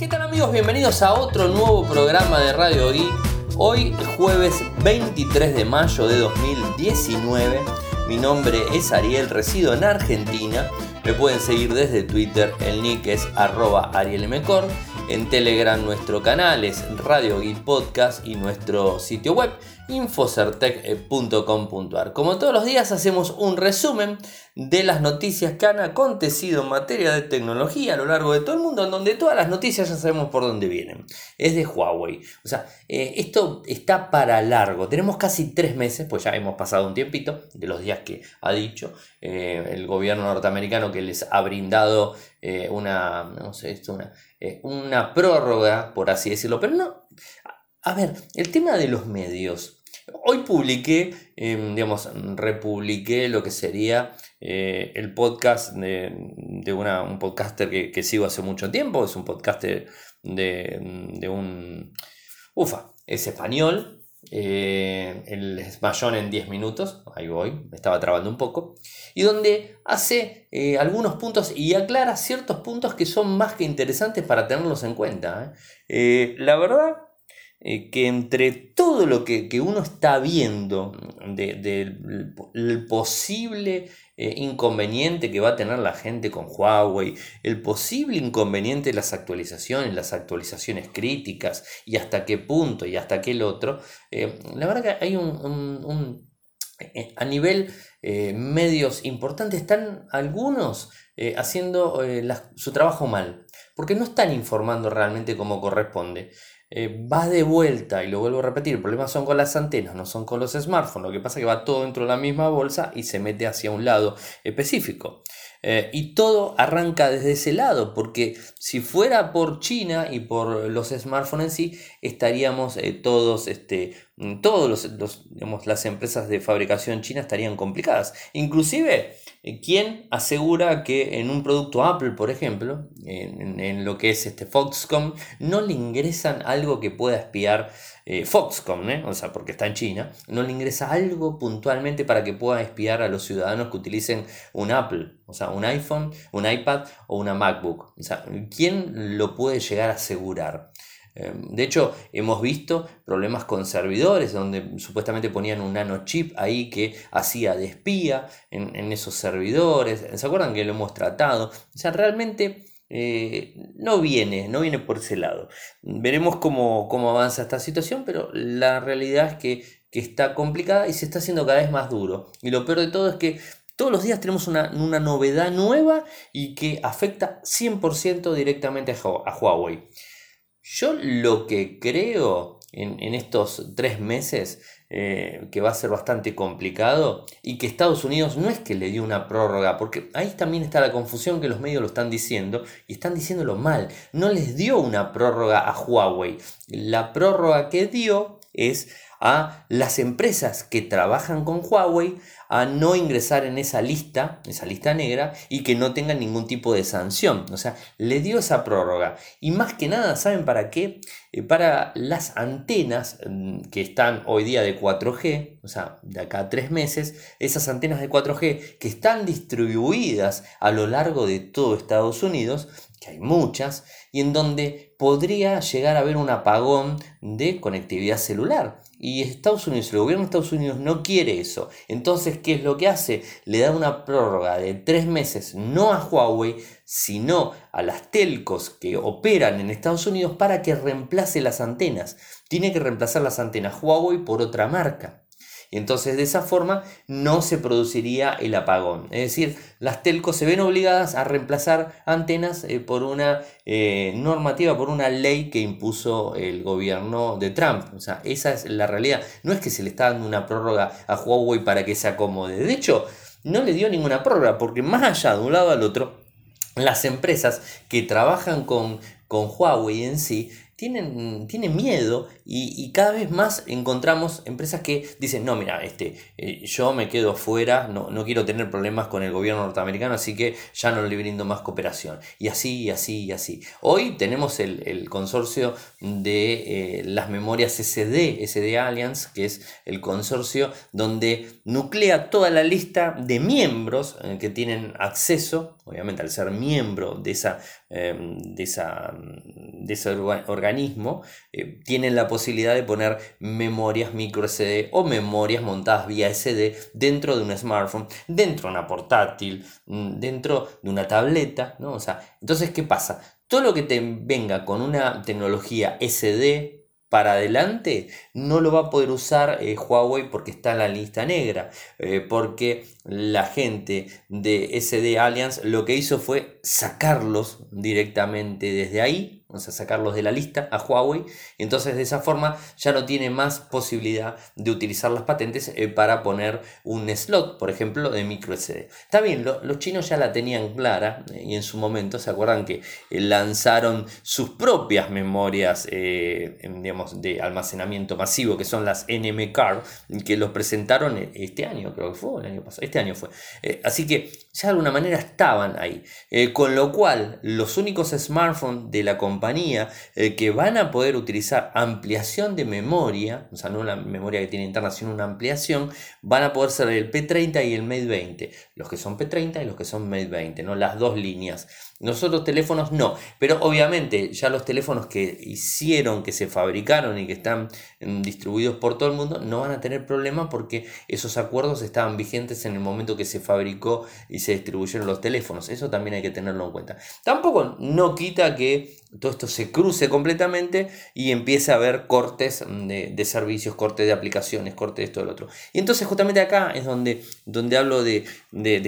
¿Qué tal amigos? Bienvenidos a otro nuevo programa de Radio I. Hoy jueves 23 de mayo de 2019. Mi nombre es Ariel, resido en Argentina. Me pueden seguir desde Twitter, el nick es arroba arielmcor. En Telegram nuestro canal es Radio Geek Podcast y nuestro sitio web infocertec.com.ar. Como todos los días hacemos un resumen de las noticias que han acontecido en materia de tecnología a lo largo de todo el mundo, en donde todas las noticias ya sabemos por dónde vienen. Es de Huawei. O sea, eh, esto está para largo. Tenemos casi tres meses, pues ya hemos pasado un tiempito de los días que ha dicho eh, el gobierno norteamericano que les ha brindado eh, una, no sé, esto, una, una prórroga, por así decirlo. Pero no, a ver, el tema de los medios. Hoy publiqué, em, digamos, republiqué lo que sería eh, el podcast de, una, un podcaster que, sigo hace mucho tiempo. Es un podcaster de, un... Ufa, es español. Eh, el Smashon en 10 minutos. Ahí voy, me estaba trabando un poco. Y donde hace eh, algunos puntos y aclara ciertos puntos que son más que interesantes para tenerlos en cuenta. la verdad eh, que entre todo lo que, uno está viendo del posible eh, inconveniente que va a tener la gente con Huawei, el posible inconveniente de las actualizaciones, las actualizaciones críticas y hasta qué punto y hasta qué el otro, eh, la verdad que hay un, a nivel medios importantes, están algunos haciendo su trabajo mal, porque no están informando realmente como corresponde. Eh, va de vuelta, y lo vuelvo a repetir, el problema son con las antenas, no son con los smartphones. Lo que pasa es que va todo dentro de la misma bolsa y se mete hacia un lado específico. Eh, y todo arranca desde ese lado, porque si fuera por China y por los smartphones en sí, estaríamos eh, todos, este, todos los, las empresas de fabricación china estarían complicadas. Inclusive eh, ¿Quién asegura que en un producto Apple, por ejemplo, en, lo que es este Foxconn, no le ingresan algo que pueda espiar eh, Foxconn, ¿eh? o sea, porque está en China, no le ingresa algo puntualmente para que pueda espiar a los ciudadanos que utilicen un Apple, o sea, un iPhone, un iPad o una MacBook? O sea, ¿quién lo puede llegar a asegurar? Em, de hecho, hemos visto problemas con servidores donde supuestamente ponían un nanochip ahí que hacía de espía en, esos servidores. ¿Se acuerdan que lo hemos tratado? O sea, realmente eh, no viene, no viene por ese lado. Veremos cómo, avanza esta situación, pero la realidad es que, está complicada y se está haciendo cada vez más duro. Y lo peor de todo es que todos los días tenemos una, novedad nueva y que afecta 100% directamente a Huawei. Yo lo que creo en, estos tres meses, eh, que va a ser bastante complicado, y que Estados Unidos no es que le dio una prórroga, porque ahí también está la confusión que los medios lo están diciendo, y están diciéndolo mal, no les dio una prórroga a Huawei. La prórroga que dio es a las empresas que trabajan con Huawei a no ingresar en esa lista, esa lista negra, y que no tengan ningún tipo de sanción. O sea, le dio esa prórroga. Y más que nada, ¿saben para qué? Eh, para las antenas mm, que están hoy día de 4G, o sea, de acá a tres meses, esas antenas de 4G que están distribuidas a lo largo de todo Estados Unidos, que hay muchas, y en donde podría llegar a haber un apagón de conectividad celular. Y Estados Unidos, el gobierno de Estados Unidos no quiere eso. Entonces, ¿qué es lo que hace? Le da una prórroga de tres meses, no a Huawei, sino a las telcos que operan en Estados Unidos para que reemplace las antenas. Tiene que reemplazar las antenas Huawei por otra marca. Y entonces de esa forma no se produciría el apagón. Es decir, las telcos se ven obligadas a reemplazar antenas eh, por una eh, normativa, por una ley que impuso el gobierno de Trump. O sea, esa es la realidad. No es que se le está dando una prórroga a Huawei para que se acomode. De hecho, no le dio ninguna prórroga porque más allá de un lado al otro, las empresas que trabajan con, con Huawei en sí tienen, tienen miedo y, cada vez más encontramos empresas que dicen, no, mira, este, eh, yo me quedo fuera, no, no, quiero tener problemas con el gobierno norteamericano, así que ya no le brindo más cooperación. Y así, y así, y así. Hoy tenemos el, consorcio de eh, las memorias SD, SD Alliance, que es el consorcio donde nuclea toda la lista de miembros eh, que tienen acceso obviamente al ser miembro de, esa, em, de, esa, de ese organismo, eh, tienen la posibilidad de poner memorias micro SD o memorias montadas vía SD dentro de un smartphone, dentro de una portátil, mm, dentro de una tableta, ¿no? O sea, entonces, ¿qué pasa? Todo lo que te venga con una tecnología SD para adelante no lo va a poder usar eh, Huawei porque está en la lista negra, eh, porque la gente de SD Alliance lo que hizo fue sacarlos directamente desde ahí vamos a sacarlos de la lista a Huawei, entonces de esa forma ya no tiene más posibilidad de utilizar las patentes eh, para poner un slot, por ejemplo, de micro SD. Está bien, los chinos ya la tenían clara eh, y en su momento se acuerdan que eh, lanzaron sus propias memorias digamos, de almacenamiento masivo, que son las NM Card, que los presentaron este año, creo que fue, el año pasado, este año fue. así que ya de alguna manera estaban ahí, con lo cual los únicos smartphones de la compañía compañía eh, que van a poder utilizar ampliación de memoria, o sea, no una memoria que tiene interna, sino una ampliación, van a poder ser el P30 y el Mate 20. Los que son P30 y los que son Mate 20, ¿no? Las dos líneas. Nosotros teléfonos no, pero obviamente ya los teléfonos que hicieron, que se fabricaron y que están mm, distribuidos por todo el mundo no van a tener problema porque esos acuerdos estaban vigentes en el momento que se fabricó y se distribuyeron los teléfonos. Eso también hay que tenerlo en cuenta. Tampoco no quita que todo esto se cruce completamente y empiece a haber cortes mm, de, servicios, cortes de aplicaciones, cortes de esto lo otro. Y entonces justamente acá es donde, donde hablo de,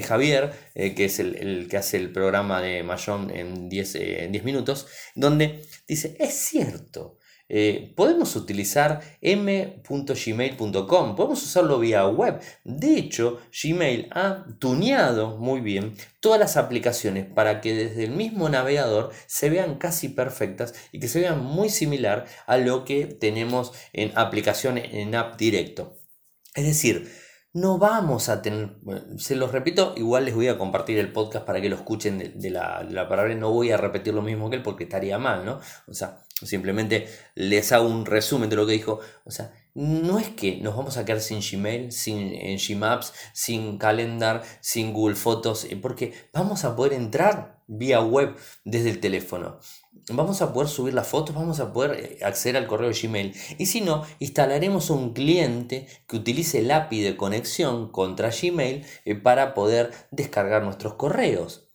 Javier, eh, que es el, que hace el programa de en 10, eh, en 10 minutos, donde dice, es cierto, eh, podemos utilizar m.gmail.com, podemos usarlo vía web. De hecho, Gmail ha tuneado muy bien todas las aplicaciones para que desde el mismo navegador se vean casi perfectas y que se vean muy similar a lo que tenemos en aplicaciones en app directo. Es decir, no vamos a tener, se los repito, igual les voy a compartir el podcast para que lo escuchen de, la, la palabra, no voy a repetir lo mismo que él porque estaría mal, ¿no? O sea, simplemente les hago un resumen de lo que dijo, o sea, no es que nos vamos a quedar sin Gmail, sin Gmaps, sin Calendar, sin Google Fotos, eh, porque vamos a poder entrar vía web desde el teléfono. Vamos a poder subir las fotos, vamos a poder eh, acceder al correo Gmail. Y si no, instalaremos un cliente que utilice el API de conexión contra Gmail eh, para poder descargar nuestros correos.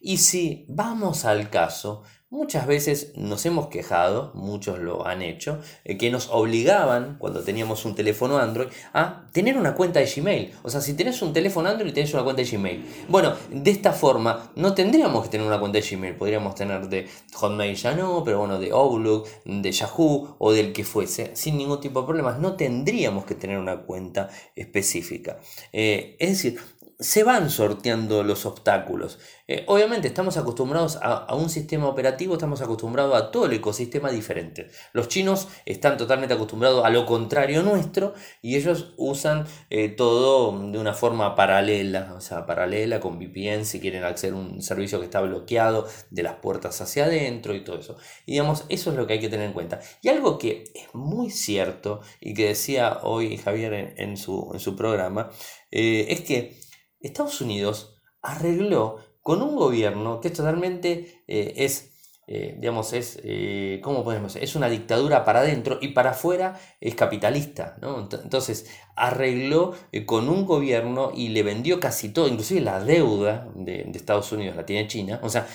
Y si vamos al caso, Muchas veces nos hemos quejado, muchos lo han hecho, eh, que nos obligaban, cuando teníamos un teléfono Android, a tener una cuenta de Gmail. O sea, si tenés un teléfono Android, tenés una cuenta de Gmail. Bueno, de esta forma, no tendríamos que tener una cuenta de Gmail. Podríamos tener de Hotmail ya no, pero bueno, de Outlook, de Yahoo o del que fuese, sin ningún tipo de problemas. No tendríamos que tener una cuenta específica. Eh, es decir, se van sorteando los obstáculos. Eh, obviamente estamos acostumbrados a, un sistema operativo, estamos acostumbrados a todo el ecosistema diferente. Los chinos están totalmente acostumbrados a lo contrario nuestro y ellos usan eh, todo de una forma paralela, o sea, paralela con VPN si quieren acceder a un servicio que está bloqueado de las puertas hacia adentro y todo eso. Y digamos, eso es lo que hay que tener en cuenta. Y algo que es muy cierto y que decía hoy Javier en, su, en su, programa, eh, es que Estados Unidos arregló con un gobierno que totalmente eh, es, eh, digamos, es, eh, ¿cómo podemos Es una dictadura para adentro y para afuera es capitalista, ¿no? Entonces, arregló con un gobierno y le vendió casi todo, inclusive la deuda de, Estados Unidos la tiene China, o sea,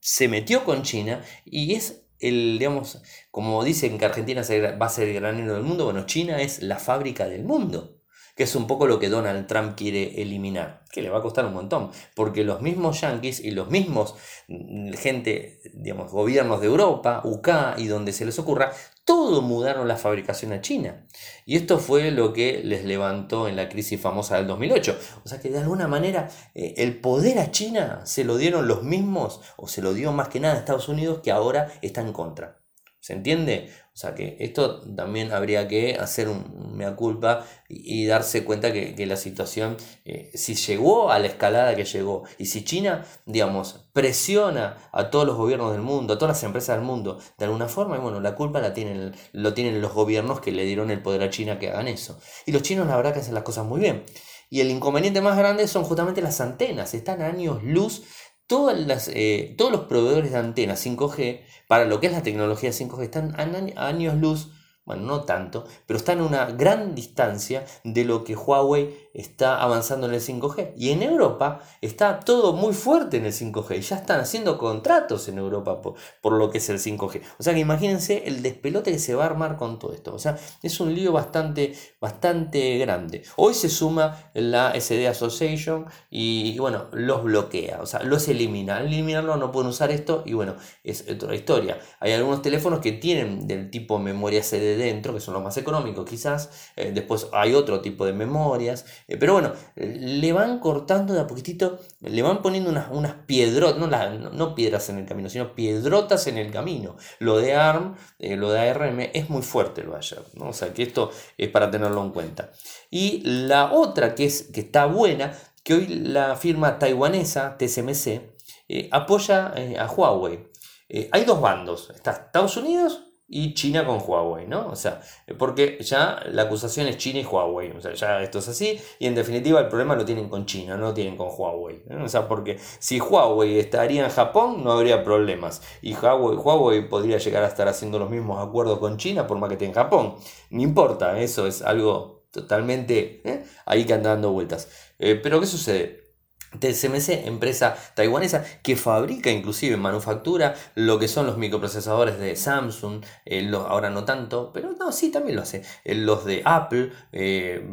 se metió con China y es el, digamos, como dicen que Argentina va a ser el granero del mundo, bueno, China es la fábrica del mundo que es un poco lo que Donald Trump quiere eliminar, que le va a costar un montón, porque los mismos yanquis y los mismos mm, gente, digamos, gobiernos de Europa, UK y donde se les ocurra, todo mudaron la fabricación a China. Y esto fue lo que les levantó en la crisis famosa del 2008. O sea que de alguna manera eh, el poder a China se lo dieron los mismos, o se lo dio más que nada a Estados Unidos, que ahora está en contra. ¿Se entiende? O sea que esto también habría que hacer un mea culpa y, darse cuenta que, la situación, eh, si llegó a la escalada que llegó, y si China, digamos, presiona a todos los gobiernos del mundo, a todas las empresas del mundo, de alguna forma, y bueno, la culpa la tienen, lo tienen los gobiernos que le dieron el poder a China que hagan eso. Y los chinos la verdad que hacen las cosas muy bien. Y el inconveniente más grande son justamente las antenas, están a años luz. Eh, todos los proveedores de antenas 5G, para lo que es la tecnología 5G, están a años luz bueno, no tanto, pero están a una gran distancia de lo que Huawei está avanzando en el 5G. Y en Europa está todo muy fuerte en el 5G. Ya están haciendo contratos en Europa por, lo que es el 5G. O sea que imagínense el despelote que se va a armar con todo esto. O sea, es un lío bastante, bastante grande. Hoy se suma la SD Association y, bueno, los bloquea. O sea, los elimina. Al eliminarlo no pueden usar esto y bueno, es otra historia. Hay algunos teléfonos que tienen del tipo memoria CD dentro, que son los más económicos quizás. Eh, después hay otro tipo de memorias. Eh, pero bueno, le van cortando de a poquitito, le van poniendo unas, unas piedrotas, no, no, piedras en el camino, sino piedrotas en el camino. Lo de ARM, eh, lo de ARM es muy fuerte lo de ayer, ¿no? o sea que esto es para tenerlo en cuenta. Y la otra que, es, que está buena, que hoy la firma taiwanesa TSMC apoya a Huawei. hay dos bandos, está Estados Unidos y China con Huawei, ¿no? O sea, porque ya la acusación es China y Huawei, o sea, ya esto es así, y en definitiva el problema lo tienen con China, no lo tienen con Huawei, o sea, porque si Huawei estaría en Japón no habría problemas, y Huawei, Huawei podría llegar a estar haciendo los mismos acuerdos con China por más que esté en Japón, no importa, eso es algo totalmente ¿eh? ahí que anda dando vueltas. Eh, pero ¿qué sucede? TSMC, empresa taiwanesa que fabrica inclusive manufactura lo que son los microprocesadores de Samsung, eh, ahora no tanto, pero no, sí también lo hace, eh, los de Apple, eh,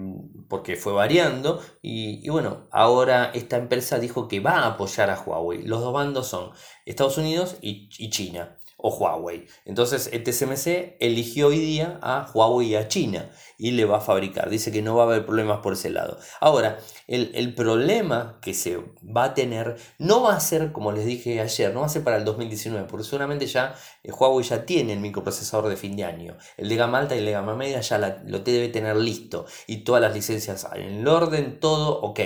porque fue variando, y, bueno, ahora esta empresa dijo que va a apoyar a Huawei. Los dos bandos son Estados Unidos y China o Huawei. Entonces el TSMC eligió hoy día a Huawei y a China y le va a fabricar. Dice que no va a haber problemas por ese lado. Ahora, el, problema que se va a tener no va a ser, como les dije ayer, no va a ser para el 2019, porque seguramente ya eh, Huawei ya tiene el microprocesador de fin de año. El de gama alta y el de gama media ya lo debe tener listo y todas las licencias en el orden, todo ok.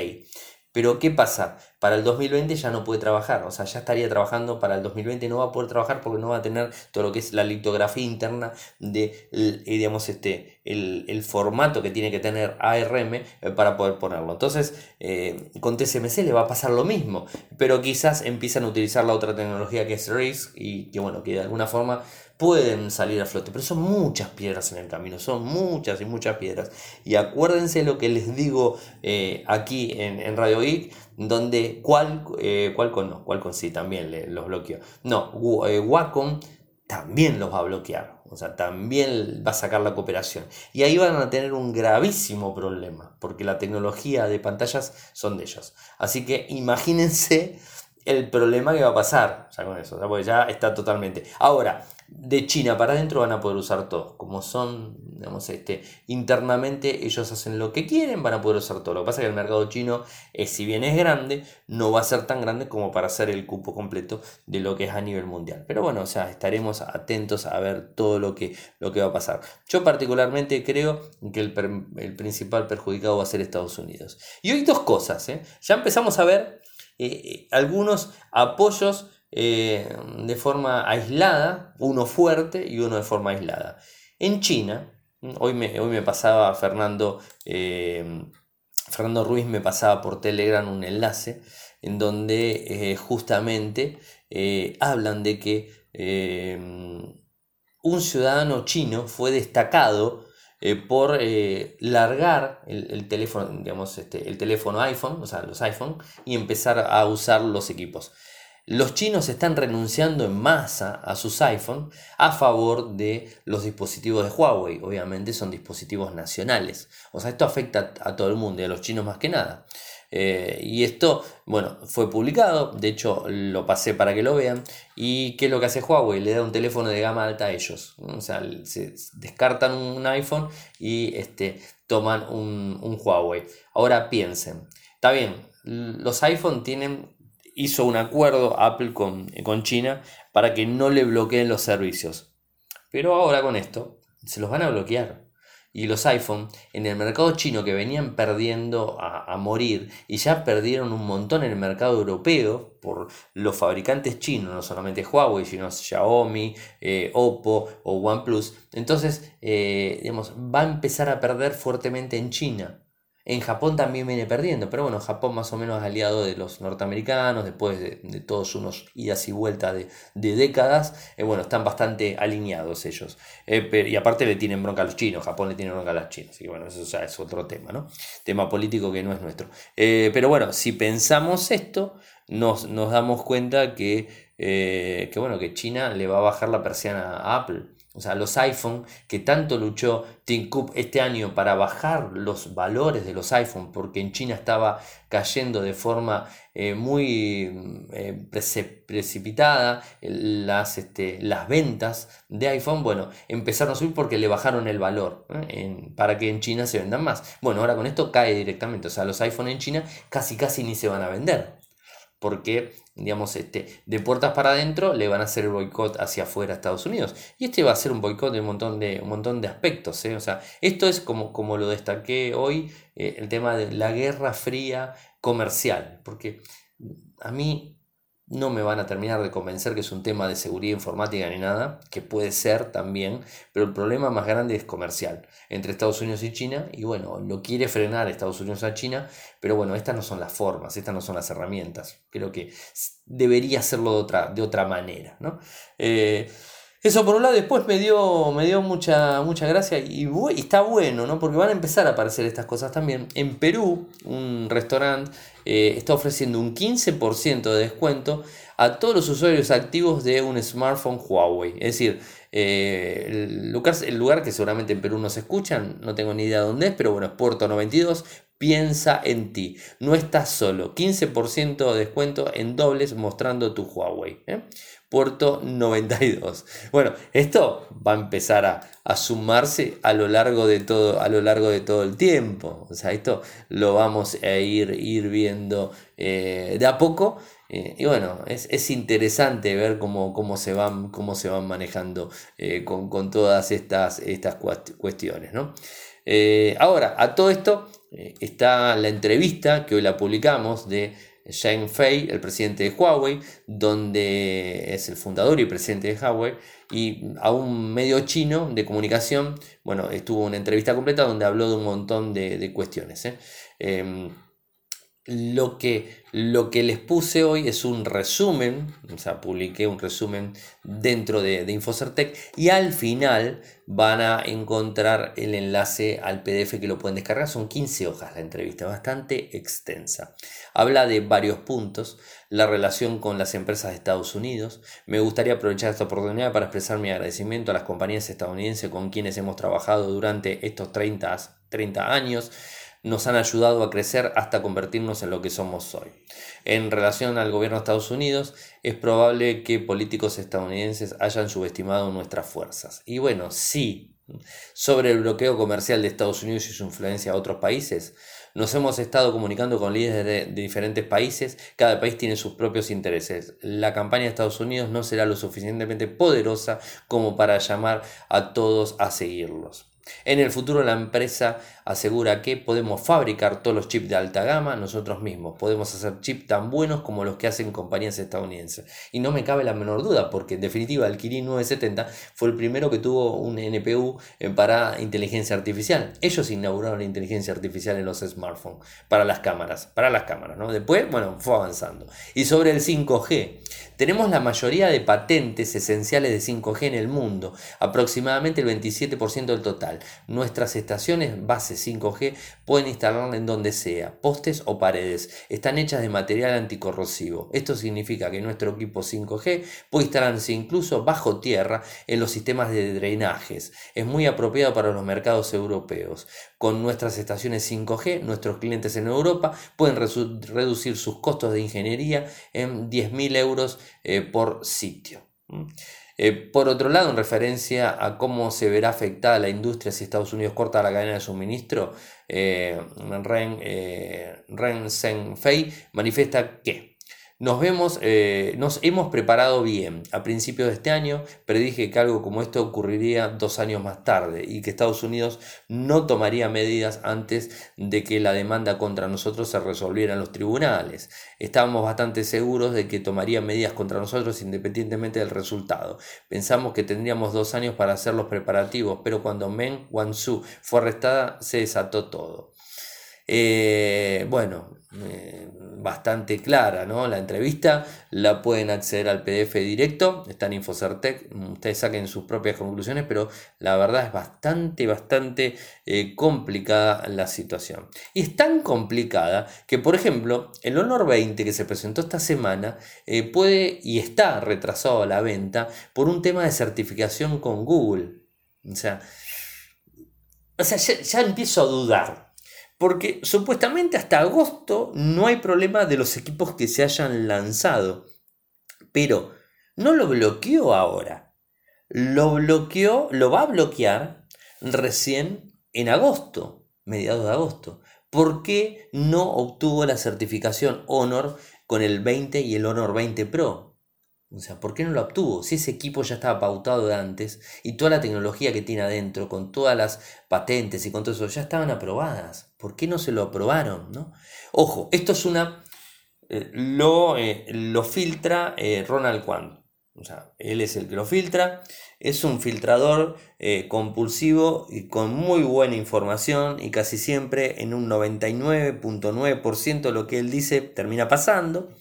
Pero ¿qué pasa? Para el 2020 ya no puede trabajar, o sea, ya estaría trabajando para el 2020, no va a poder trabajar porque no va a tener todo lo que es la litografía interna de, eh, digamos, este, el, formato que tiene que tener ARM eh, para poder ponerlo. Entonces, eh, con TSMC le va a pasar lo mismo, pero quizás empiezan a utilizar la otra tecnología que es RISC y que, bueno, que de alguna forma pueden salir a flote, pero son muchas piedras en el camino, son muchas y muchas piedras. Y acuérdense lo que les digo aquí en, Radio Geek, donde cuál eh, con no, con sí también los bloqueó. No, eh, Wacom también los va a bloquear, o sea, también va a sacar la cooperación. Y ahí van a tener un gravísimo problema, porque la tecnología de pantallas son de ellos. Así que imagínense el problema que va a pasar ya con eso, porque ya está totalmente. Ahora, de China para adentro van a poder usar todo. Como son, digamos, este, internamente ellos hacen lo que quieren, van a poder usar todo. Lo que pasa es que el mercado chino, si bien es grande, no va a ser tan grande como para hacer el cupo completo de lo que es a nivel mundial. Pero bueno, o sea, estaremos atentos a ver todo lo que, lo que va a pasar. Yo particularmente creo que el, principal perjudicado va a ser Estados Unidos. Y hoy dos cosas, ¿eh? ya empezamos a ver eh, eh, algunos apoyos eh, de forma aislada, uno fuerte y uno de forma aislada. En China, hoy me, hoy me pasaba Fernando, eh, Fernando Ruiz me pasaba por Telegram un enlace en donde eh, justamente hablan de que un ciudadano chino fue destacado por largar el, teléfono, digamos, este, el teléfono iPhone, o sea, los iPhone, y empezar a usar los equipos. Los chinos están renunciando en masa a sus iPhone a favor de los dispositivos de Huawei. Obviamente son dispositivos nacionales. O sea, esto afecta a todo el mundo y a los chinos más que nada. Eh, y esto, bueno, fue publicado, de hecho lo pasé para que lo vean. ¿Y qué es lo que hace Huawei? Le da un teléfono de gama alta a ellos. O sea, se descartan un iPhone y este, toman un, un Huawei. Ahora piensen, está bien, los iPhone tienen hizo un acuerdo Apple con, con China para que no le bloqueen los servicios. Pero ahora con esto se los van a bloquear. Y los iPhone en el mercado chino que venían perdiendo a, morir y ya perdieron un montón en el mercado europeo por los fabricantes chinos, no solamente Huawei, sino Xiaomi, eh, Oppo o OnePlus. Entonces, eh, digamos, va a empezar a perder fuertemente en China. En Japón también viene perdiendo, pero bueno, Japón más o menos aliado de los norteamericanos, después de, todos unos idas y vueltas de, décadas, eh, bueno, están bastante alineados ellos. Eh, y aparte le tienen bronca a los chinos, Japón le tiene bronca a los chinos, así que bueno, eso ya es otro tema, ¿no? Tema político que no es nuestro. Eh, pero bueno, si pensamos esto, nos, nos damos cuenta que, que, bueno, que China le va a bajar la persiana a Apple. O sea, los iPhone que tanto luchó Tim Cook este año para bajar los valores de los iPhone, porque en China estaba cayendo de forma eh, muy eh, precipitada las, este, las ventas de iPhone, bueno, empezaron a subir porque le bajaron el valor ¿eh? para que en China se vendan más. Bueno, ahora con esto cae directamente, o sea, los iPhone en China casi casi ni se van a vender porque, digamos, este, de puertas para adentro le van a hacer el boicot hacia afuera a Estados Unidos. Y este va a ser un boicot de un montón de, un montón de aspectos. ¿eh? O sea, esto es como, como lo destaqué hoy, eh, el tema de la guerra fría comercial, porque a mí no me van a terminar de convencer que es un tema de seguridad informática ni nada, que puede ser también, pero el problema más grande es comercial entre Estados Unidos y China, y bueno, lo quiere frenar Estados Unidos a China, pero bueno, estas no son las formas, estas no son las herramientas, creo que debería hacerlo de otra, de otra manera, ¿no? Eh, eso por un lado, después me dio, me dio mucha, mucha gracia y, está bueno, ¿no? Porque van a empezar a aparecer estas cosas también. En Perú, un restaurante eh, está ofreciendo un 15% de descuento a todos los usuarios activos de un smartphone Huawei. Es decir, eh, el, lugar, el lugar que seguramente en Perú no se escuchan, no tengo ni idea dónde es, pero bueno, es Puerto 92. Piensa en ti, no estás solo. 15% de descuento en dobles mostrando tu Huawei. ¿eh? Puerto 92. Bueno, esto va a empezar a, sumarse a lo, largo de todo, a lo largo de todo el tiempo. O sea, esto lo vamos a ir, ir viendo eh, de a poco. Eh, y bueno, es, interesante ver cómo, cómo, se van, cómo se van manejando eh, con, todas estas, estas cuestiones. ahora, a todo esto está la entrevista que hoy la publicamos de Shang Fei, el presidente de Huawei, donde es el fundador y presidente de Huawei, y a un medio chino de comunicación, bueno, estuvo una entrevista completa donde habló de un montón de, cuestiones. ¿eh? Em, lo que, lo que les puse hoy es un resumen, o sea, publiqué un resumen dentro de, de Infocertec y al final van a encontrar el enlace al PDF que lo pueden descargar. Son 15 hojas la entrevista, bastante extensa. Habla de varios puntos, la relación con las empresas de Estados Unidos. Me gustaría aprovechar esta oportunidad para expresar mi agradecimiento a las compañías estadounidenses con quienes hemos trabajado durante estos 30, 30 años nos han ayudado a crecer hasta convertirnos en lo que somos hoy. En relación al gobierno de Estados Unidos, es probable que políticos estadounidenses hayan subestimado nuestras fuerzas. Y bueno, sí, sobre el bloqueo comercial de Estados Unidos y su influencia a otros países, nos hemos estado comunicando con líderes de, diferentes países, cada país tiene sus propios intereses. La campaña de Estados Unidos no será lo suficientemente poderosa como para llamar a todos a seguirlos. En el futuro la empresa asegura que podemos fabricar todos los chips de alta gama nosotros mismos. Podemos hacer chips tan buenos como los que hacen compañías estadounidenses. Y no me cabe la menor duda, porque en definitiva el Kirin 970 fue el primero que tuvo un NPU eh, para inteligencia artificial. Ellos inauguraron la inteligencia artificial en los smartphones, para las cámaras, para las cámaras, ¿no? Después, bueno, fue avanzando. Y sobre el 5G, tenemos la mayoría de patentes esenciales de 5G en el mundo, aproximadamente el 27% del total. Nuestras estaciones base 5G pueden instalarla en donde sea, postes o paredes. Están hechas de material anticorrosivo. Esto significa que nuestro equipo 5G puede instalarse incluso bajo tierra en los sistemas de drenajes. Es muy apropiado para los mercados europeos. Con nuestras estaciones 5G, nuestros clientes en Europa pueden reducir sus costos de ingeniería en 10.000 euros eh, por sitio. Eh, por otro lado, en referencia a cómo se verá afectada la industria si Estados Unidos corta la cadena de suministro, eh, Ren, Ren Fei manifiesta que nos vemos, eh, nos hemos preparado bien. A principios de este año predije que algo como esto ocurriría dos años más tarde y que Estados Unidos no tomaría medidas antes de que la demanda contra nosotros se resolviera en los tribunales. Estábamos bastante seguros de que tomaría medidas contra nosotros independientemente del resultado. Pensamos que tendríamos dos años para hacer los preparativos, pero cuando Meng Wanzhou fue arrestada se desató todo. Eh, bueno, eh, bastante clara, ¿no? La entrevista la pueden acceder al PDF directo, está en Infocertec, ustedes saquen sus propias conclusiones, pero la verdad es bastante, bastante eh, complicada la situación. Y es tan complicada que, por ejemplo, el Honor 20 que se presentó esta semana puede y está retrasado a la venta por un tema de certificación con Google. O sea, o sea ya empiezo a dudar porque supuestamente hasta agosto no hay problema de los equipos que se hayan lanzado. Pero no lo bloqueó ahora. Lo bloqueó, lo va a bloquear recién en agosto, mediados de agosto. ¿Por qué no obtuvo la certificación Honor con el 20 y el Honor 20 Pro? O sea, ¿por qué no lo obtuvo? Si ese equipo ya estaba pautado de antes y toda la tecnología que tiene adentro, con todas las patentes y con todo eso, ya estaban aprobadas. ¿Por qué no se lo aprobaron? ¿no? Ojo, esto es una... Eh, lo, eh, lo, filtra eh, Ronald Kwan. O sea, él es el que lo filtra. Es un filtrador compulsivo y con muy buena información y casi siempre en un 99.9% lo que él dice termina pasando.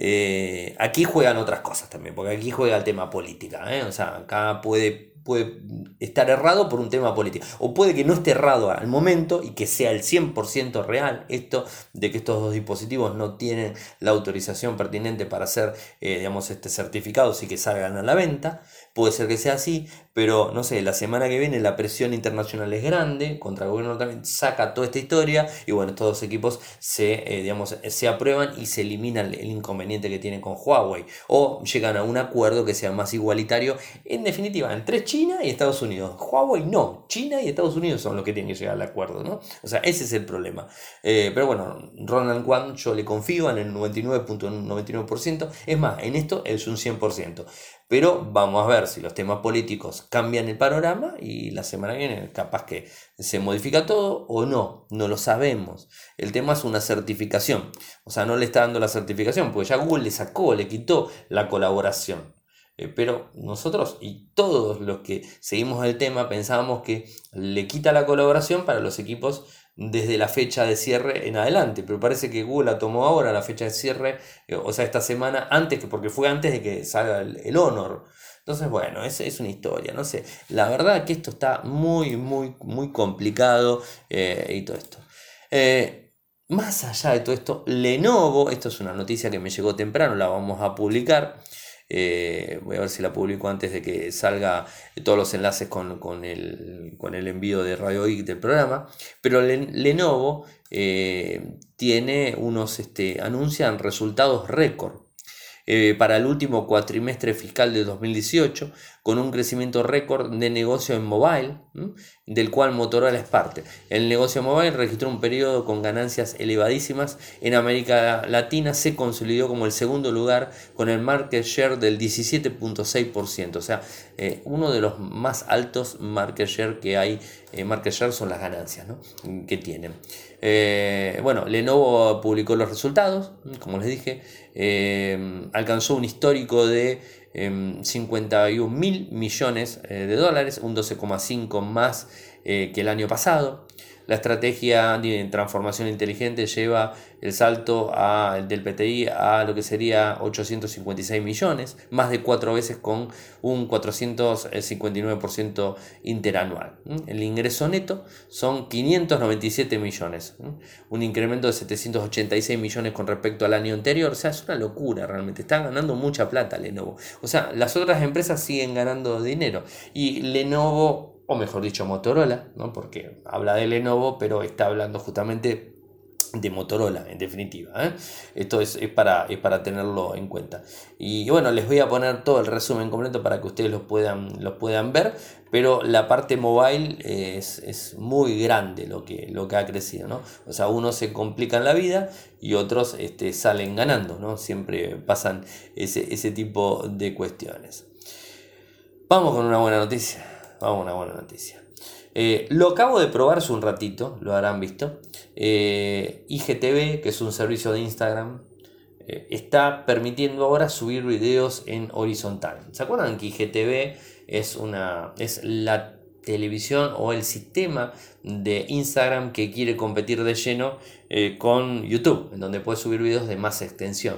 Eh, aquí juegan otras cosas también, porque aquí juega el tema política. ¿eh? O sea, acá puede, puede estar errado por un tema político. O puede que no esté errado al momento y que sea el 100% real esto de que estos dos dispositivos no tienen la autorización pertinente para ser, eh, digamos, este, certificados y que salgan a la venta. Puede ser que sea así, pero no sé, la semana que viene la presión internacional es grande, contra el gobierno también saca toda esta historia y bueno, estos dos equipos se, eh, digamos, se aprueban y se elimina el, inconveniente que tienen con Huawei o llegan a un acuerdo que sea más igualitario, en definitiva, entre China y Estados Unidos. Huawei no, China y Estados Unidos son los que tienen que llegar al acuerdo, ¿no? O sea, ese es el problema. Eh, pero bueno, Ronald Kwan yo le confío en el 99.99%, es más, en esto es un 100%. Pero vamos a ver si los temas políticos cambian el panorama y la semana que viene capaz que se modifica todo o no, no lo sabemos. El tema es una certificación, o sea, no le está dando la certificación, porque ya Google le sacó, le quitó la colaboración. Eh, pero nosotros y todos los que seguimos el tema pensábamos que le quita la colaboración para los equipos desde la fecha de cierre en adelante, pero parece que Google la tomó ahora la fecha de cierre, eh, o sea, esta semana, antes que, porque fue antes de que salga el, Honor. Entonces, bueno, es, es una historia, no sé. La verdad que esto está muy, muy, muy complicado eh, y todo esto. Eh, más allá de todo esto, Lenovo, esto es una noticia que me llegó temprano, la vamos a publicar. Eh, voy a ver si la publico antes de que salga todos los enlaces con, el, envío de Radio Geek del programa. Pero Lenovo eh, tiene unos, este, anuncian resultados récord eh, para el último cuatrimestre fiscal de 2018, con un crecimiento récord de negocio en mobile, del cual Motorola es parte. El negocio mobile registró un periodo con ganancias elevadísimas. En América Latina se consolidó como el segundo lugar con el market share del 17.6%, o sea, eh, uno de los más altos market share que hay. Eh, market share son las ganancias que tienen. bueno, Lenovo publicó los resultados, como les dije, alcanzó un histórico de 51 em, mil millones eh, de dólares, un 12,5 más eh, que el año pasado. La estrategia de transformación inteligente lleva el salto del PTI a lo que sería 856 millones, más de cuatro veces con un 459% interanual. El ingreso neto son 597 millones, un incremento de 786 millones con respecto al año anterior. O sea, es una locura realmente. Están ganando mucha plata Lenovo. O sea, las otras empresas siguen ganando dinero y Lenovo o mejor dicho Motorola, ¿no? porque habla de Lenovo, pero está hablando justamente de Motorola, en definitiva. ¿eh? Esto es, para, para tenerlo en cuenta. Y bueno, les voy a poner todo el resumen completo para que ustedes lo puedan, lo puedan ver, pero la parte mobile es, muy grande lo que, lo que ha crecido. ¿no? O sea, unos se complican la vida y otros este, salen ganando. ¿no? Siempre pasan ese, ese tipo de cuestiones. Vamos con una buena noticia. Vamos una buena noticia. Eh, lo acabo de probar hace un ratito, lo habrán visto. Eh, IGTV, que es un servicio de Instagram, eh, está permitiendo ahora subir videos en horizontal. ¿Se acuerdan que IGTV es, una, es la televisión o el sistema de Instagram que quiere competir de lleno eh, con YouTube, en donde puedes subir videos de más extensión.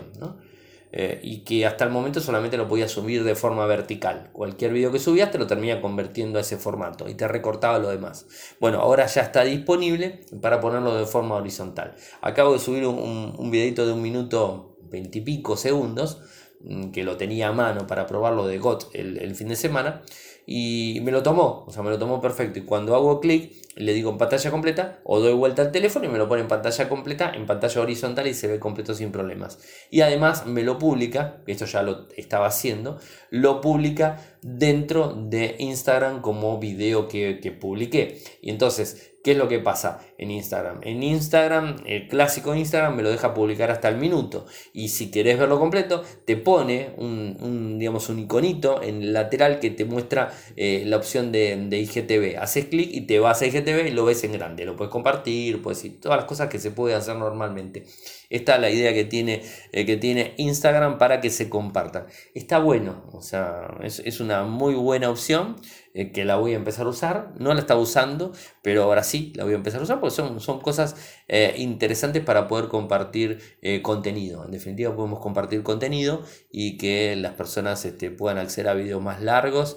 Eh, y que hasta el momento solamente lo podías subir de forma vertical. Cualquier video que subías te lo termina convirtiendo a ese formato y te recortaba lo demás. Bueno, ahora ya está disponible para ponerlo de forma horizontal. Acabo de subir un, un videito de un minuto veintipico segundos mm, que lo tenía a mano para probarlo de GOT el, el fin de semana y me lo tomó, o sea, me lo tomó perfecto. Y cuando hago clic, le digo en pantalla completa o doy vuelta al teléfono y me lo pone en pantalla completa, en pantalla horizontal y se ve completo sin problemas. Y además me lo publica, esto ya lo estaba haciendo, lo publica dentro de Instagram como video que, que publiqué. Y entonces ¿Qué es lo que pasa en Instagram? En Instagram, el clásico Instagram me lo deja publicar hasta el minuto. Y si querés verlo completo, te pone un, digamos, un iconito en el lateral que te muestra eh, la opción de, IGTV. Haces clic y te vas a IGTV y lo ves en grande. Lo puedes compartir, puedes decir todas las cosas que se puede hacer normalmente. Esta es la idea que tiene, eh, que tiene Instagram para que se compartan. Está bueno, o sea, es, es una muy buena opción. Eh, que la voy a empezar a usar. No la estaba usando, pero ahora sí la voy a empezar a usar porque son, son cosas eh, interesantes para poder compartir eh, contenido. En definitiva, podemos compartir contenido y que las personas este, puedan acceder a videos más largos.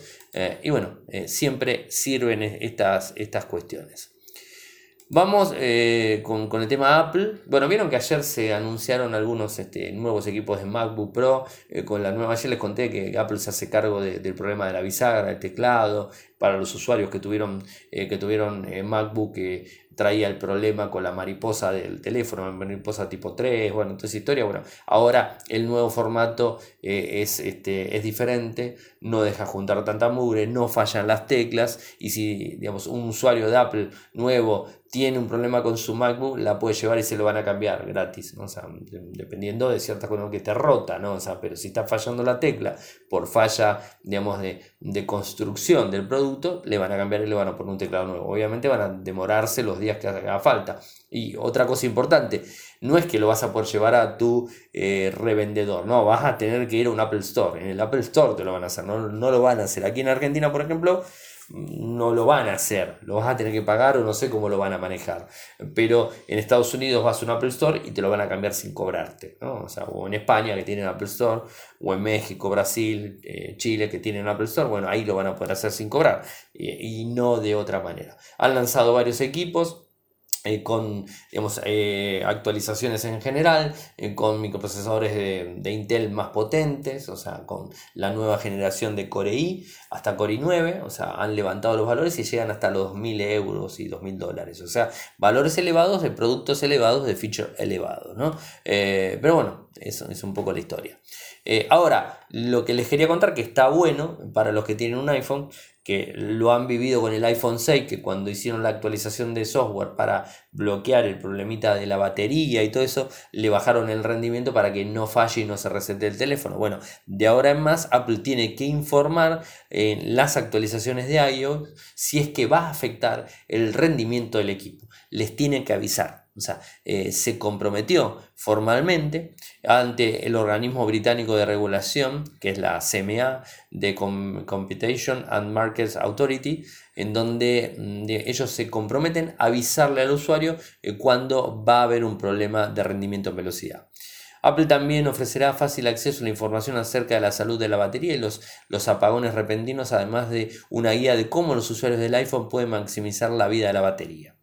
y bueno, siempre sirven estas, estas cuestiones. Vamos eh, con, el tema Apple. Bueno, vieron que ayer se anunciaron algunos este, nuevos equipos de MacBook Pro. Eh, con la nueva, ayer les conté que Apple se hace cargo del problema de la bisagra, del teclado, para los usuarios que tuvieron, eh, que tuvieron MacBook traía el problema con la mariposa del teléfono, mariposa tipo 3, bueno, entonces historia, bueno, ahora el nuevo formato es, este, es diferente, no deja juntar tanta mugre, no fallan las teclas y si, digamos, un usuario de Apple nuevo tiene un problema con su MacBook, la puede llevar y se lo van a cambiar gratis, ¿no? o sea, dependiendo de ciertas cosas que esté rota, ¿no? O sea, pero si está fallando la tecla por falla, digamos, de, de, construcción del producto, le van a cambiar y le van a poner un teclado nuevo. Obviamente van a demorarse los días que haga falta. Y otra cosa importante, no es que lo vas a poder llevar a tu eh, revendedor, no, vas a tener que ir a un Apple Store. En el Apple Store te lo van a hacer, no, no lo van a hacer. Aquí en Argentina, por ejemplo, no lo van a hacer, lo vas a tener que pagar o no sé cómo lo van a manejar. Pero en Estados Unidos vas a un Apple Store y te lo van a cambiar sin cobrarte. O, sea, o en España que tienen Apple Store, o en México, Brasil, eh, Chile que tienen Apple Store, bueno, ahí lo van a poder hacer sin cobrar y no de otra manera. Han lanzado varios equipos eh, con digamos, eh, actualizaciones en general, eh, con microprocesadores de, Intel más potentes, o sea, con la nueva generación de Core i hasta Core i9, o sea, han levantado los valores y llegan hasta los 2.000 euros y 2.000 dólares, o sea, valores elevados de productos elevados, de feature elevados, ¿no? pero bueno, eso es un poco la historia. Ahora, lo que les quería contar que está bueno para los que tienen un iPhone que lo han vivido con el iPhone 6, que cuando hicieron la actualización de software para bloquear el problemita de la batería y todo eso, le bajaron el rendimiento para que no falle y no se resete el teléfono. Bueno, de ahora en más Apple tiene que informar en las actualizaciones de iOS si es que va a afectar el rendimiento del equipo. Les tiene que avisar. O sea, eh, se comprometió formalmente ante el organismo británico de regulación, que es la CMA, de Competition and Markets Authority, en donde mm, ellos se comprometen a avisarle al usuario eh, cuando va a haber un problema de rendimiento en velocidad. Apple también ofrecerá fácil acceso a la información acerca de la salud de la batería y los, los apagones repentinos, además de una guía de cómo los usuarios del iPhone pueden maximizar la vida de la batería.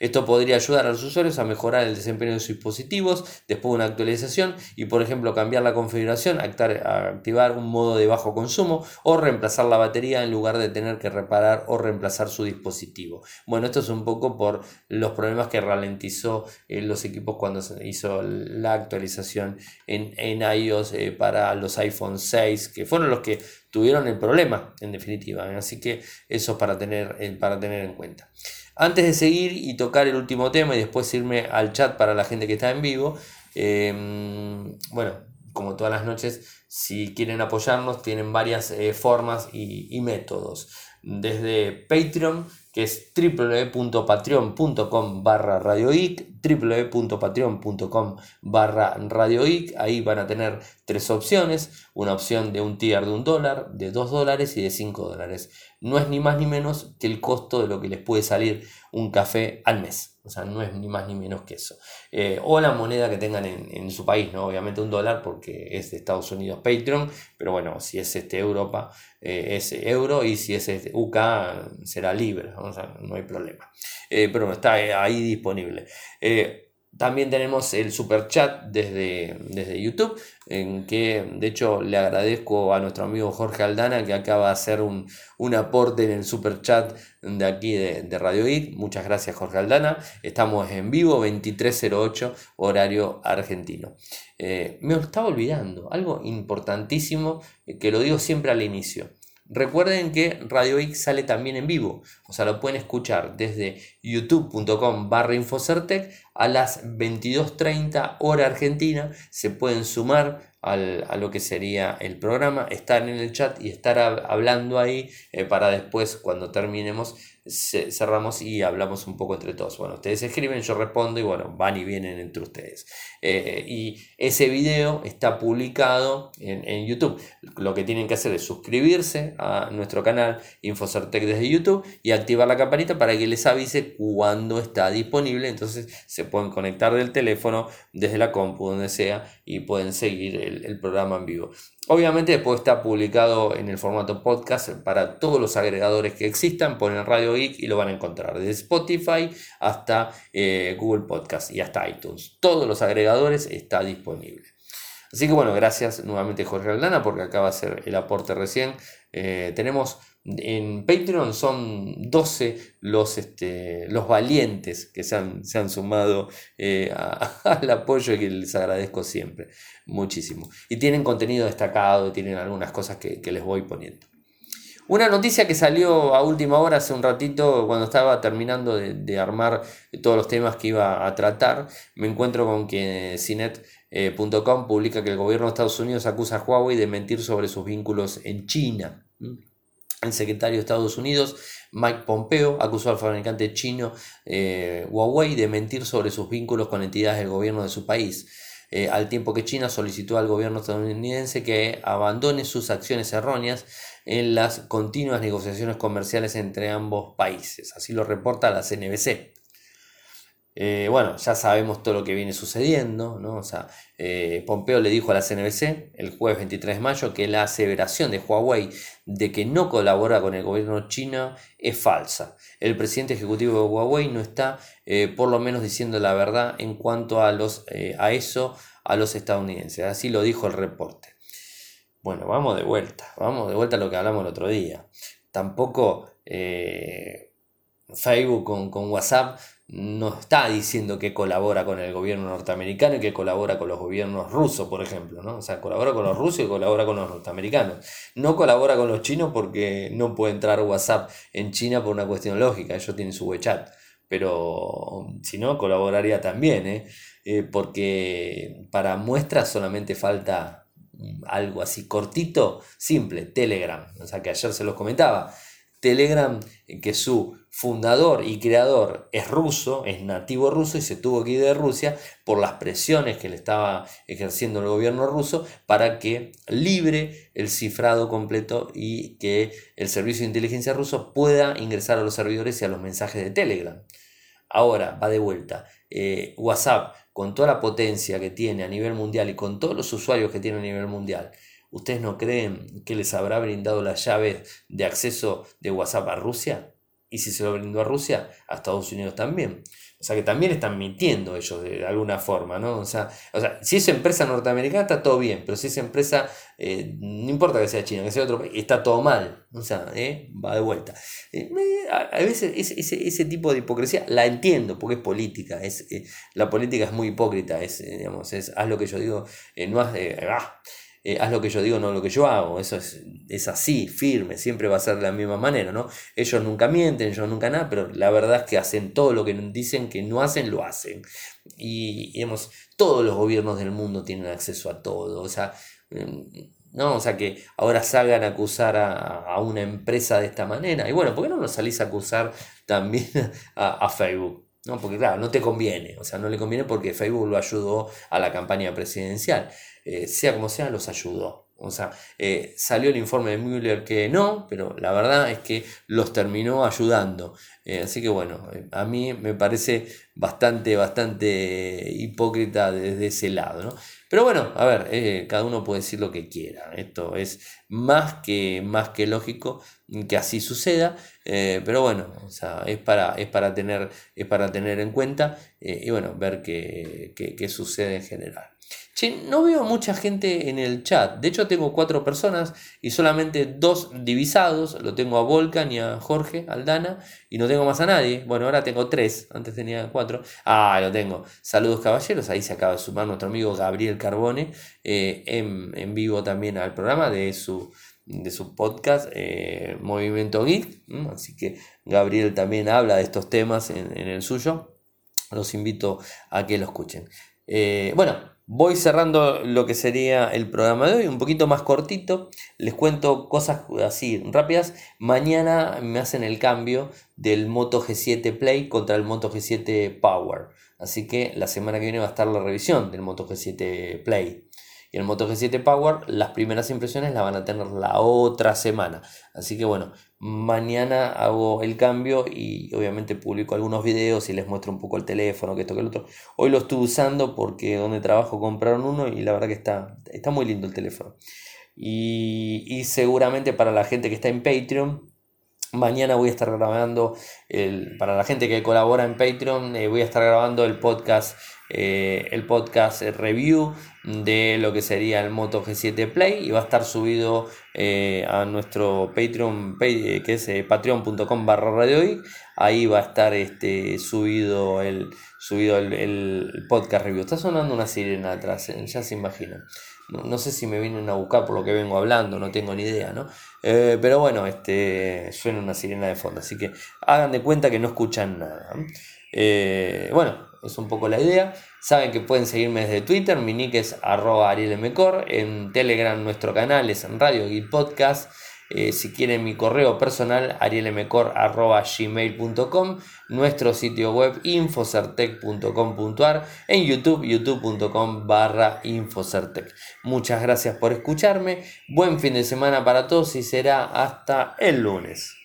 Esto podría ayudar a los usuarios a mejorar el desempeño de sus dispositivos después de una actualización y por ejemplo cambiar la configuración, activar un modo de bajo consumo o reemplazar la batería en lugar de tener que reparar o reemplazar su dispositivo. Bueno, esto es un poco por los problemas que ralentizó eh, los equipos cuando se hizo la actualización en, en iOS eh, para los iPhone 6, que fueron los que tuvieron el problema en definitiva. Así que eso para tener, eh, para tener en cuenta. Antes de seguir y tocar el último tema y después irme al chat para la gente que está en vivo, em, bueno, como todas las noches, si quieren apoyarnos, tienen varias eh, formas y, métodos. Desde Patreon, que es www.patreon.com barra radioic, www.patreon.com barra radioic, ahí van a tener tres opciones, una opción de un tier de un dólar, de dos dólares y de cinco dólares. No es ni más ni menos que el costo de lo que les puede salir un café al mes. O sea, no es ni más ni menos que eso. Eh, o la moneda que tengan en, su país, ¿no? Obviamente un dólar porque es de Estados Unidos Patreon, pero bueno, si es este Europa, eh, es euro y si es este UK será libre, o sea, no hay problema. Eh, pero está ahí disponible. También tenemos el super chat desde, desde YouTube, en que de hecho le agradezco a nuestro amigo Jorge Aldana que acaba de hacer un, aporte en el super chat de aquí de, Radio IT. Muchas gracias Jorge Aldana. Estamos en vivo 2308 horario argentino. Eh, me estaba olvidando algo importantísimo eh, que lo digo siempre al inicio. Recuerden que Radio X sale también en vivo, o sea, lo pueden escuchar desde youtube.com barra infocertec a las 22.30 hora argentina, se pueden sumar a lo que sería el programa, estar en el chat y estar hablando ahí eh, para después, cuando terminemos, cerramos y hablamos un poco entre todos. Bueno, ustedes escriben, yo respondo y bueno, van y vienen entre ustedes. Eh, y ese video está publicado en, YouTube. Lo que tienen que hacer es suscribirse a nuestro canal Infocertec desde YouTube y activar la campanita para que les avise cuando está disponible. Entonces se pueden conectar del teléfono desde la compu, donde sea, y pueden seguir el, el programa en vivo. Obviamente después está publicado en el formato podcast para todos los agregadores que existan, ponen Radio Geek y lo van a encontrar, desde Spotify hasta eh, Google Podcast y hasta iTunes. Todos los agregadores está disponible. Así que bueno, gracias nuevamente Jorge Aldana porque acaba de hacer el aporte recién. Eh, tenemos en Patreon son 12 los, este, los valientes que se han, se han sumado eh, al apoyo y que les agradezco siempre muchísimo. Y tienen contenido destacado, tienen algunas cosas que, les voy poniendo. Una noticia que salió a última hora hace un ratito cuando estaba terminando de, armar todos los temas que iba a tratar, me encuentro con que Cinet.com publica que el gobierno de Estados Unidos acusa a Huawei de mentir sobre sus vínculos en China. El secretario de Estados Unidos, Mike Pompeo, acusó al fabricante chino eh, Huawei de mentir sobre sus vínculos con entidades del gobierno de su país, eh, al tiempo que China solicitó al gobierno estadounidense que abandone sus acciones erróneas en las continuas negociaciones comerciales entre ambos países. Así lo reporta la CNBC. Eh, bueno, ya sabemos todo lo que viene sucediendo, ¿no? O sea, eh, Pompeo le dijo a la CNBC el jueves 23 de mayo que la aseveración de Huawei de que no colabora con el gobierno chino es falsa. El presidente ejecutivo de Huawei no está, eh, por lo menos, diciendo la verdad en cuanto a, los, a eso a los estadounidenses. Así lo dijo el reporte. Bueno, vamos de vuelta, vamos de vuelta a lo que hablamos el otro día. Tampoco Facebook con, con WhatsApp no está diciendo que colabora con el gobierno norteamericano y que colabora con los gobiernos rusos, por ejemplo, ¿no? O sea, colabora con los rusos y colabora con los norteamericanos. No colabora con los chinos porque no puede entrar WhatsApp en China por una cuestión lógica, ellos tienen su WeChat. Pero si no, colaboraría también, ¿eh? Eh, porque para muestras solamente falta algo así cortito, simple, Telegram. O sea, que ayer se los comentaba. Telegram, que su fundador y creador es ruso, es nativo ruso y se tuvo que ir de Rusia por las presiones que le estaba ejerciendo el gobierno ruso para que libre el cifrado completo y que el servicio de inteligencia ruso pueda ingresar a los servidores y a los mensajes de Telegram. Ahora va de vuelta. Eh, WhatsApp, con toda la potencia que tiene a nivel mundial y con todos los usuarios que tiene a nivel mundial, ¿ustedes no creen que les habrá brindado las llaves de acceso de WhatsApp a Rusia? y si se lo brindó a Rusia, a Estados Unidos también. O sea que también están mintiendo ellos de, alguna forma, ¿no? O sea, o sea, si es empresa norteamericana está todo bien, pero si es empresa, eh, no importa que sea China, que sea otro país, está todo mal. O sea, ¿eh? va de vuelta. Eh, a, veces ese, ese, tipo de hipocresía la entiendo porque es política. Es, la política es muy hipócrita. Es, digamos, es haz lo que yo digo, no haz. Ah, eh, haz lo que yo digo, no lo que yo hago. Eso es, es, así, firme, siempre va a ser de la misma manera, ¿no? Ellos nunca mienten, ellos nunca nada, pero la verdad es que hacen todo lo que dicen que no hacen, lo hacen. Y, digamos, todos los gobiernos del mundo tienen acceso a todo. O sea, em, ¿no? O sea, que ahora salgan a acusar a, una empresa de esta manera. Y bueno, ¿por qué no lo salís a acusar también a, Facebook? ¿no? Porque claro, no te conviene, o sea, no le conviene porque Facebook lo ayudó a la campaña presidencial. Eh, sea como sea, los ayudó. O sea, eh, salió el informe de Müller que no, pero la verdad es que los terminó ayudando. Eh, así que bueno, a mí me parece bastante, bastante hipócrita desde ese lado, ¿no? Pero bueno, a ver, cada uno puede decir lo que quiera. Esto es más que, más que lógico que así suceda. pero bueno, o sea, es para, es para, tener, es para tener en cuenta y bueno, ver qué, qué sucede en general no veo mucha gente en el chat. De hecho, tengo cuatro personas y solamente dos divisados. Lo tengo a Volcan y a Jorge Aldana. Y no tengo más a nadie. Bueno, ahora tengo tres. Antes tenía cuatro. Ah, lo tengo. Saludos, caballeros. Ahí se acaba de sumar nuestro amigo Gabriel Carbone. Eh, en, vivo también al programa de su, de su podcast eh, Movimiento Geek. Así que Gabriel también habla de estos temas en, el suyo. Los invito a que lo escuchen. Eh, bueno, Voy cerrando lo que sería el programa de hoy, un poquito más cortito. Les cuento cosas así rápidas. Mañana me hacen el cambio del Moto G7 Play contra el Moto G7 Power. Así que la semana que viene va a estar la revisión del Moto G7 Play. Y el Moto G7 Power, las primeras impresiones las van a tener la otra semana. Así que bueno, mañana hago el cambio y obviamente publico algunos videos y les muestro un poco el teléfono, que esto, que el otro. Hoy lo estuve usando porque donde trabajo compraron uno y la verdad que está, está muy lindo el teléfono. Y, y seguramente para la gente que está en Patreon, Mañana voy a estar grabando, el, para la gente que colabora en Patreon, eh, voy a estar grabando el podcast, eh, el podcast review de lo que sería el Moto G7 Play y va a estar subido eh, a nuestro Patreon, que es patreon.com barra radio Ahí va a estar este, subido, el, subido el, podcast review. Está sonando una sirena atrás, ya se imaginan. No, sé si me vienen a buscar por lo que vengo hablando, no tengo ni idea, ¿no? Eh, pero bueno, este, suena una sirena de fondo, así que hagan de cuenta que no escuchan nada. Eh, bueno, es un poco la idea. Saben que pueden seguirme desde Twitter, mi nick es arroba en Telegram nuestro canal es en Radio y Podcast. Eh, si quieren mi correo personal, arielmcor.gmail.com, nuestro sitio web infocertec.com.ar, en YouTube, youtube.com barra infocertec. Muchas gracias por escucharme, buen fin de semana para todos y será hasta el lunes.